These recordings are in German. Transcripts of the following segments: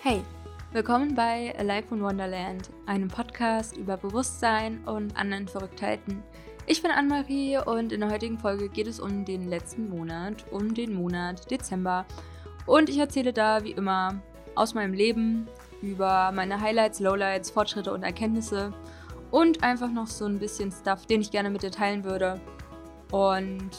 Hey, willkommen bei Alive in Wonderland, einem Podcast über Bewusstsein und anderen Verrücktheiten. Ich bin Anne-Marie und in der heutigen Folge geht es um den letzten Monat, um den Monat Dezember. Und ich erzähle da wie immer aus meinem Leben über meine Highlights, Lowlights, Fortschritte und Erkenntnisse und einfach noch so ein bisschen Stuff, den ich gerne mit dir teilen würde. Und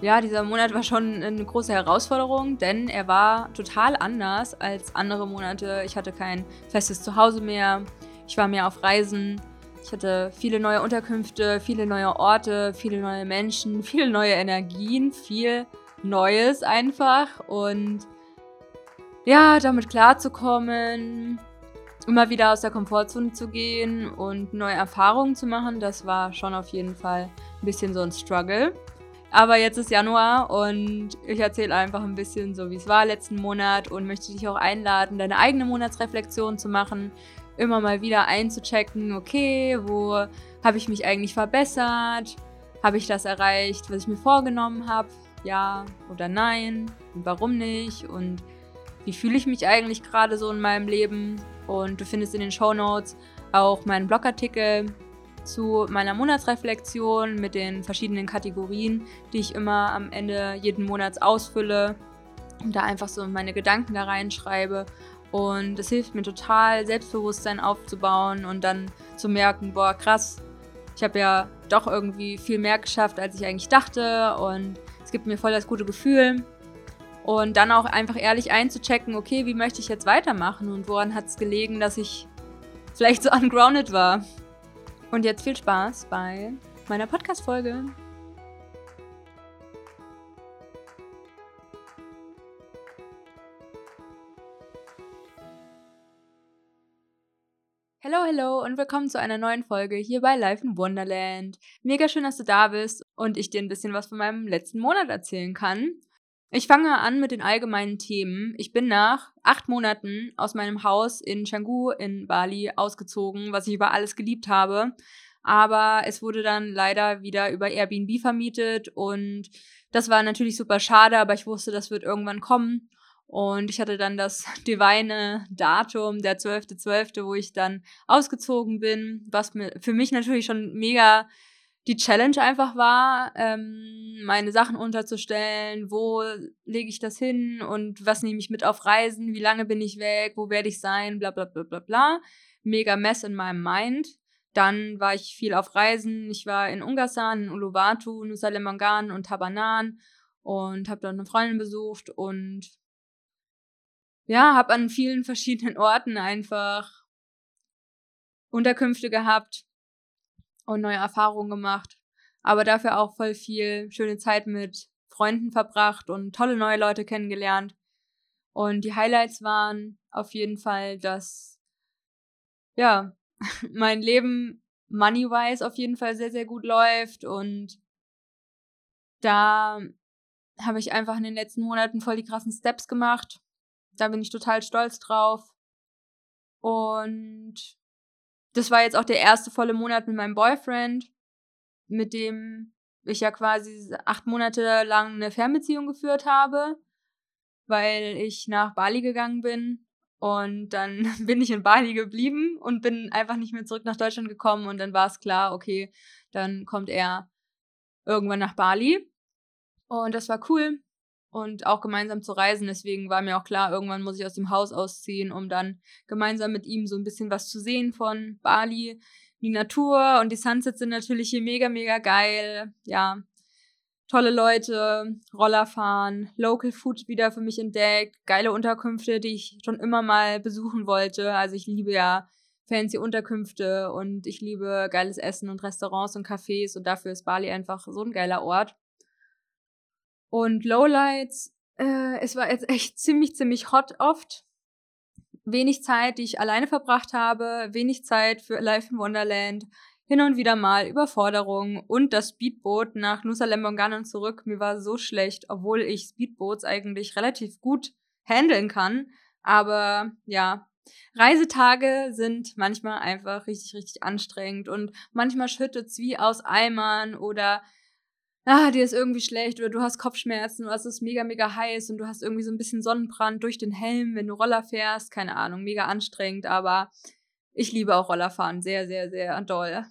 ja, dieser Monat war schon eine große Herausforderung, denn er war total anders als andere Monate. Ich hatte kein festes Zuhause mehr. Ich war mehr auf Reisen. Ich hatte viele neue Unterkünfte, viele neue Orte, viele neue Menschen, viele neue Energien, viel Neues einfach. Und ja, damit klarzukommen, immer wieder aus der Komfortzone zu gehen und neue Erfahrungen zu machen, das war schon auf jeden Fall ein bisschen so ein Struggle. Aber jetzt ist Januar und ich erzähle einfach ein bisschen so, wie es war letzten Monat und möchte dich auch einladen, deine eigene Monatsreflexion zu machen, immer mal wieder einzuchecken, okay, wo habe ich mich eigentlich verbessert? Habe ich das erreicht, was ich mir vorgenommen habe? Ja oder nein? Und warum nicht? Und wie fühle ich mich eigentlich gerade so in meinem Leben? Und du findest in den Show Notes auch meinen Blogartikel zu meiner Monatsreflexion mit den verschiedenen Kategorien, die ich immer am Ende jeden Monats ausfülle und da einfach so meine Gedanken da reinschreibe. Und es hilft mir total, Selbstbewusstsein aufzubauen und dann zu merken, boah, krass, ich habe ja doch irgendwie viel mehr geschafft, als ich eigentlich dachte. Und es gibt mir voll das gute Gefühl. Und dann auch einfach ehrlich einzuchecken, okay, wie möchte ich jetzt weitermachen und woran hat es gelegen, dass ich vielleicht so ungrounded war. Und jetzt viel Spaß bei meiner Podcast-Folge. Hallo, hallo und willkommen zu einer neuen Folge hier bei Life in Wonderland. Mega schön, dass du da bist und ich dir ein bisschen was von meinem letzten Monat erzählen kann. Ich fange an mit den allgemeinen Themen. Ich bin nach acht Monaten aus meinem Haus in Canggu in Bali ausgezogen, was ich über alles geliebt habe. Aber es wurde dann leider wieder über Airbnb vermietet und das war natürlich super schade, aber ich wusste, das wird irgendwann kommen. Und ich hatte dann das divine Datum, der 12.12., .12., wo ich dann ausgezogen bin, was für mich natürlich schon mega die Challenge einfach war, ähm, meine Sachen unterzustellen, wo lege ich das hin und was nehme ich mit auf Reisen, wie lange bin ich weg, wo werde ich sein, bla bla bla bla bla. Mega Mess in meinem Mind. Dann war ich viel auf Reisen. Ich war in Ungarn, in Uluwatu, Nusa Lembangan und Tabanan und habe dort eine Freundin besucht und ja, habe an vielen verschiedenen Orten einfach Unterkünfte gehabt, und neue Erfahrungen gemacht. Aber dafür auch voll viel schöne Zeit mit Freunden verbracht und tolle neue Leute kennengelernt. Und die Highlights waren auf jeden Fall, dass, ja, mein Leben money-wise auf jeden Fall sehr, sehr gut läuft und da habe ich einfach in den letzten Monaten voll die krassen Steps gemacht. Da bin ich total stolz drauf. Und das war jetzt auch der erste volle Monat mit meinem Boyfriend, mit dem ich ja quasi acht Monate lang eine Fernbeziehung geführt habe, weil ich nach Bali gegangen bin. Und dann bin ich in Bali geblieben und bin einfach nicht mehr zurück nach Deutschland gekommen. Und dann war es klar, okay, dann kommt er irgendwann nach Bali. Und das war cool und auch gemeinsam zu reisen. Deswegen war mir auch klar, irgendwann muss ich aus dem Haus ausziehen, um dann gemeinsam mit ihm so ein bisschen was zu sehen von Bali. Die Natur und die Sunsets sind natürlich hier mega, mega geil. Ja, tolle Leute, Roller fahren, Local Food wieder für mich entdeckt, geile Unterkünfte, die ich schon immer mal besuchen wollte. Also ich liebe ja fancy Unterkünfte und ich liebe geiles Essen und Restaurants und Cafés und dafür ist Bali einfach so ein geiler Ort. Und Lowlights, äh, es war jetzt echt ziemlich, ziemlich hot oft. Wenig Zeit, die ich alleine verbracht habe, wenig Zeit für Life in Wonderland, hin und wieder mal Überforderung und das Speedboot nach Nusa Lembongan und zurück. Mir war so schlecht, obwohl ich Speedboats eigentlich relativ gut handeln kann. Aber ja, Reisetage sind manchmal einfach richtig, richtig anstrengend und manchmal schüttet's wie aus Eimern oder ah, dir ist irgendwie schlecht oder du hast Kopfschmerzen oder es ist mega, mega heiß und du hast irgendwie so ein bisschen Sonnenbrand durch den Helm, wenn du Roller fährst. Keine Ahnung, mega anstrengend, aber ich liebe auch Rollerfahren sehr, sehr, sehr doll.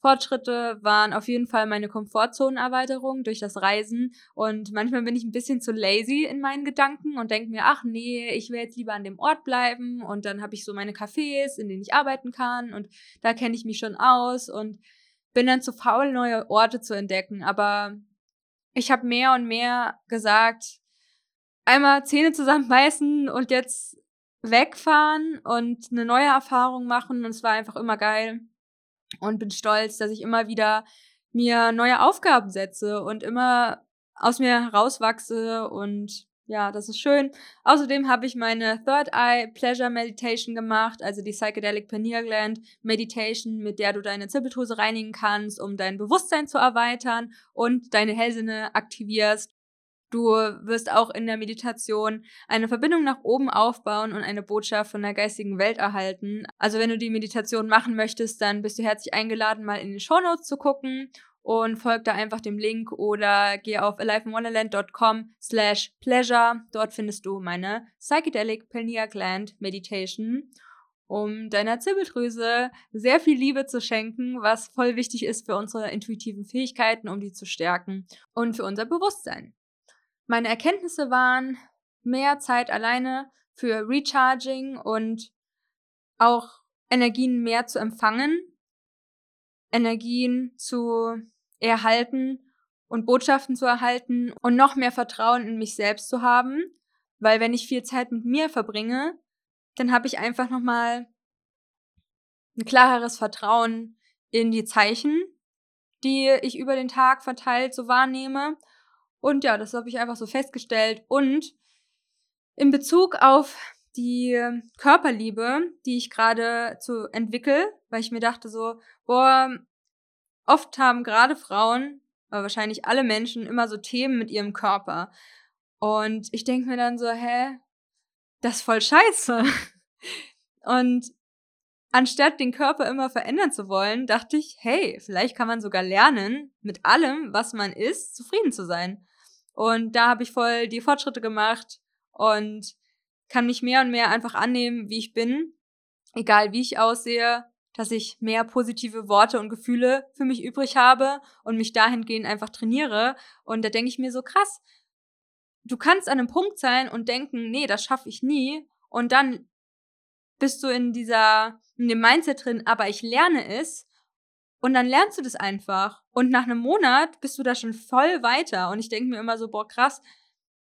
Fortschritte waren auf jeden Fall meine Komfortzonenerweiterung durch das Reisen und manchmal bin ich ein bisschen zu lazy in meinen Gedanken und denke mir, ach nee, ich will jetzt lieber an dem Ort bleiben und dann habe ich so meine Cafés, in denen ich arbeiten kann und da kenne ich mich schon aus und bin dann zu faul, neue Orte zu entdecken. Aber ich habe mehr und mehr gesagt, einmal Zähne zusammenbeißen und jetzt wegfahren und eine neue Erfahrung machen. Und es war einfach immer geil. Und bin stolz, dass ich immer wieder mir neue Aufgaben setze und immer aus mir herauswachse und ja, das ist schön. Außerdem habe ich meine Third Eye Pleasure Meditation gemacht, also die Psychedelic Pineal Gland Meditation, mit der du deine Zirbeldrüse reinigen kannst, um dein Bewusstsein zu erweitern und deine Hellsinne aktivierst. Du wirst auch in der Meditation eine Verbindung nach oben aufbauen und eine Botschaft von der geistigen Welt erhalten. Also wenn du die Meditation machen möchtest, dann bist du herzlich eingeladen, mal in den Show Notes zu gucken und folg da einfach dem Link oder geh auf aliveinwonderland.com slash pleasure. Dort findest du meine Psychedelic Pineal Gland Meditation, um deiner Zirbeldrüse sehr viel Liebe zu schenken, was voll wichtig ist für unsere intuitiven Fähigkeiten, um die zu stärken und für unser Bewusstsein. Meine Erkenntnisse waren mehr Zeit alleine für Recharging und auch Energien mehr zu empfangen Energien zu erhalten und Botschaften zu erhalten und noch mehr Vertrauen in mich selbst zu haben, weil wenn ich viel Zeit mit mir verbringe, dann habe ich einfach noch mal ein klareres Vertrauen in die Zeichen, die ich über den Tag verteilt so wahrnehme. Und ja, das habe ich einfach so festgestellt. Und in Bezug auf die Körperliebe, die ich gerade zu entwickel, weil ich mir dachte so, boah, oft haben gerade Frauen, aber wahrscheinlich alle Menschen immer so Themen mit ihrem Körper. Und ich denke mir dann so, hä, das ist voll scheiße. Und anstatt den Körper immer verändern zu wollen, dachte ich, hey, vielleicht kann man sogar lernen, mit allem, was man ist, zufrieden zu sein. Und da habe ich voll die Fortschritte gemacht und kann mich mehr und mehr einfach annehmen, wie ich bin, egal wie ich aussehe, dass ich mehr positive Worte und Gefühle für mich übrig habe und mich dahingehend einfach trainiere. Und da denke ich mir so krass, du kannst an einem Punkt sein und denken, nee, das schaffe ich nie. Und dann bist du in dieser, in dem Mindset drin, aber ich lerne es. Und dann lernst du das einfach. Und nach einem Monat bist du da schon voll weiter. Und ich denke mir immer so, boah, krass,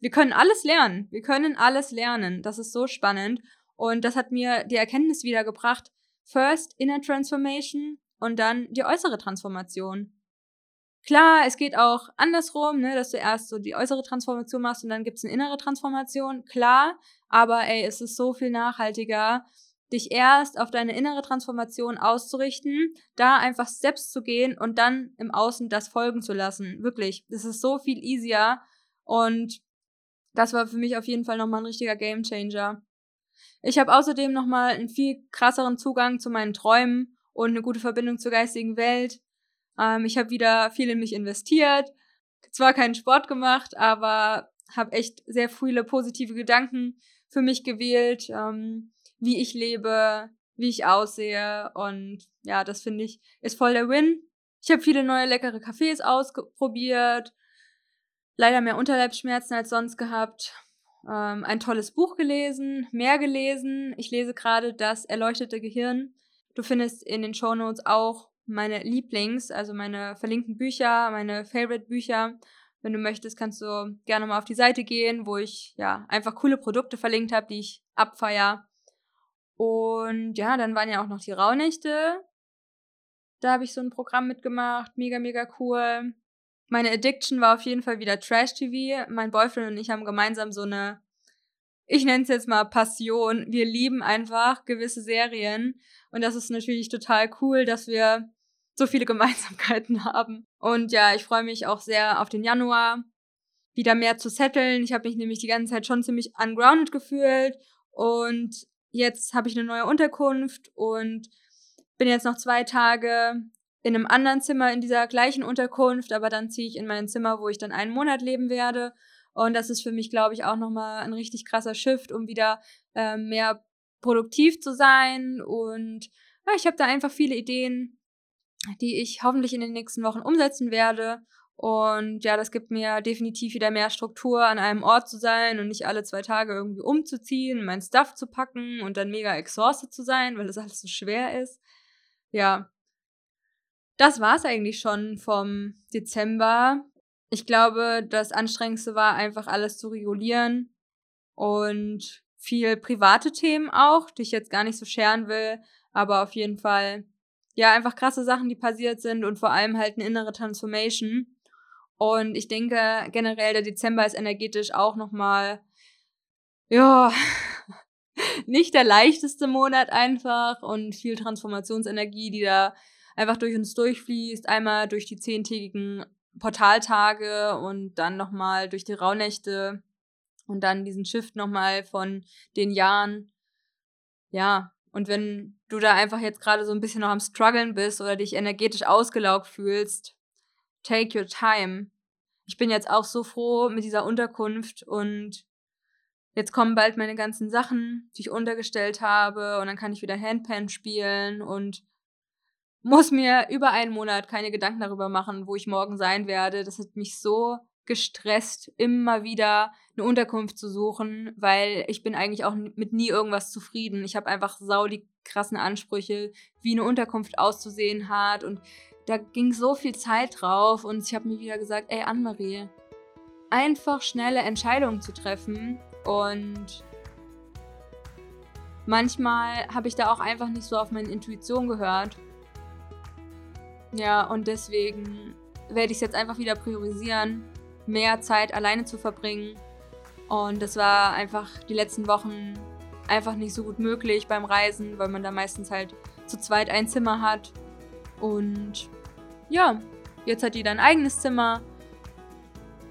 wir können alles lernen. Wir können alles lernen. Das ist so spannend. Und das hat mir die Erkenntnis wiedergebracht. First Inner Transformation und dann die äußere Transformation. Klar, es geht auch andersrum, ne, dass du erst so die äußere Transformation machst und dann gibt's eine innere Transformation. Klar, aber ey, es ist so viel nachhaltiger, dich erst auf deine innere Transformation auszurichten, da einfach Steps zu gehen und dann im Außen das folgen zu lassen. Wirklich, das ist so viel easier und das war für mich auf jeden Fall nochmal ein richtiger Gamechanger. Ich habe außerdem nochmal einen viel krasseren Zugang zu meinen Träumen und eine gute Verbindung zur geistigen Welt. Ähm, ich habe wieder viel in mich investiert. Zwar keinen Sport gemacht, aber habe echt sehr viele positive Gedanken für mich gewählt, ähm, wie ich lebe, wie ich aussehe. Und ja, das finde ich ist voll der Win. Ich habe viele neue leckere Cafés ausprobiert. Leider mehr Unterleibsschmerzen als sonst gehabt ähm, ein tolles Buch gelesen, mehr gelesen. Ich lese gerade Das erleuchtete Gehirn. Du findest in den Show Notes auch meine Lieblings, also meine verlinkten Bücher, meine Favorite Bücher. Wenn du möchtest, kannst du gerne mal auf die Seite gehen, wo ich ja einfach coole Produkte verlinkt habe, die ich abfeier. Und ja, dann waren ja auch noch die Rauhnächte. Da habe ich so ein Programm mitgemacht, mega, mega cool. Meine Addiction war auf jeden Fall wieder Trash-TV. Mein Boyfriend und ich haben gemeinsam so eine, ich nenne es jetzt mal Passion. Wir lieben einfach gewisse Serien. Und das ist natürlich total cool, dass wir so viele Gemeinsamkeiten haben. Und ja, ich freue mich auch sehr auf den Januar, wieder mehr zu setteln. Ich habe mich nämlich die ganze Zeit schon ziemlich ungrounded gefühlt. Und jetzt habe ich eine neue Unterkunft und bin jetzt noch zwei Tage in einem anderen Zimmer in dieser gleichen Unterkunft, aber dann ziehe ich in mein Zimmer, wo ich dann einen Monat leben werde. Und das ist für mich, glaube ich, auch nochmal ein richtig krasser Shift, um wieder äh, mehr produktiv zu sein. Und ja, ich habe da einfach viele Ideen, die ich hoffentlich in den nächsten Wochen umsetzen werde. Und ja, das gibt mir definitiv wieder mehr Struktur, an einem Ort zu sein und nicht alle zwei Tage irgendwie umzuziehen, mein Stuff zu packen und dann mega exhausted zu sein, weil das alles so schwer ist. Ja, das war's eigentlich schon vom Dezember. Ich glaube, das Anstrengendste war einfach alles zu regulieren und viel private Themen auch, die ich jetzt gar nicht so scheren will, aber auf jeden Fall ja einfach krasse Sachen, die passiert sind und vor allem halt eine innere Transformation. Und ich denke generell der Dezember ist energetisch auch noch mal ja nicht der leichteste Monat einfach und viel Transformationsenergie, die da einfach durch uns durchfließt. Einmal durch die zehntägigen Portaltage und dann nochmal durch die Rauhnächte und dann diesen Shift nochmal von den Jahren. Ja, und wenn du da einfach jetzt gerade so ein bisschen noch am struggeln bist oder dich energetisch ausgelaugt fühlst, take your time. Ich bin jetzt auch so froh mit dieser Unterkunft und jetzt kommen bald meine ganzen Sachen, die ich untergestellt habe und dann kann ich wieder Handpan spielen und muss mir über einen Monat keine Gedanken darüber machen, wo ich morgen sein werde. Das hat mich so gestresst, immer wieder eine Unterkunft zu suchen, weil ich bin eigentlich auch mit nie irgendwas zufrieden. Ich habe einfach sau die krassen Ansprüche, wie eine Unterkunft auszusehen hat und da ging so viel Zeit drauf und ich habe mir wieder gesagt, ey Anne-Marie, einfach schnelle Entscheidungen zu treffen und manchmal habe ich da auch einfach nicht so auf meine Intuition gehört ja, und deswegen werde ich es jetzt einfach wieder priorisieren, mehr Zeit alleine zu verbringen. Und das war einfach die letzten Wochen einfach nicht so gut möglich beim Reisen, weil man da meistens halt zu zweit ein Zimmer hat. Und ja, jetzt hat jeder ein eigenes Zimmer.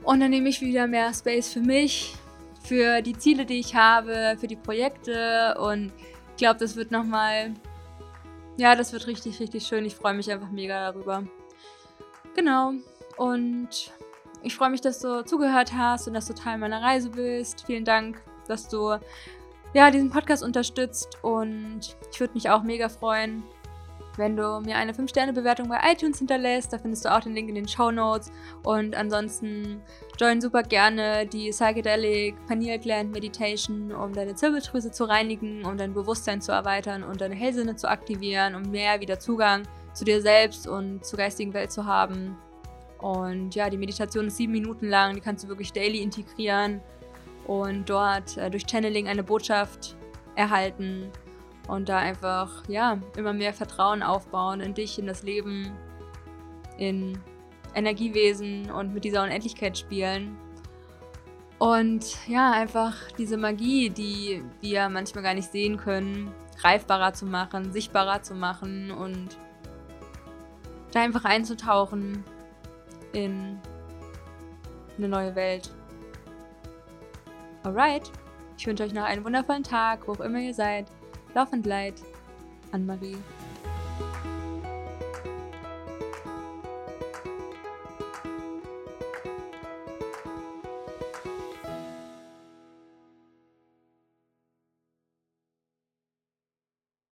Und dann nehme ich wieder mehr Space für mich, für die Ziele, die ich habe, für die Projekte. Und ich glaube, das wird nochmal ja, das wird richtig, richtig schön. Ich freue mich einfach mega darüber. Genau. Und ich freue mich, dass du zugehört hast und dass du Teil meiner Reise bist. Vielen Dank, dass du ja, diesen Podcast unterstützt. Und ich würde mich auch mega freuen, wenn du mir eine 5-Sterne-Bewertung bei iTunes hinterlässt. Da findest du auch den Link in den Show Notes. Und ansonsten join super gerne die Psychedelic Pineal Gland Meditation, um deine Zirbeldrüse zu reinigen, um dein Bewusstsein zu erweitern und deine Hellsinne zu aktivieren, um mehr wieder Zugang zu dir selbst und zur geistigen Welt zu haben. Und ja, die Meditation ist sieben Minuten lang, die kannst du wirklich daily integrieren und dort äh, durch Channeling eine Botschaft erhalten und da einfach, ja, immer mehr Vertrauen aufbauen in dich, in das Leben, in Energiewesen und mit dieser Unendlichkeit spielen. Und ja, einfach diese Magie, die wir manchmal gar nicht sehen können, greifbarer zu machen, sichtbarer zu machen und da einfach einzutauchen in eine neue Welt. Alright, ich wünsche euch noch einen wundervollen Tag, wo auch immer ihr seid. Love and light, Anne-Marie.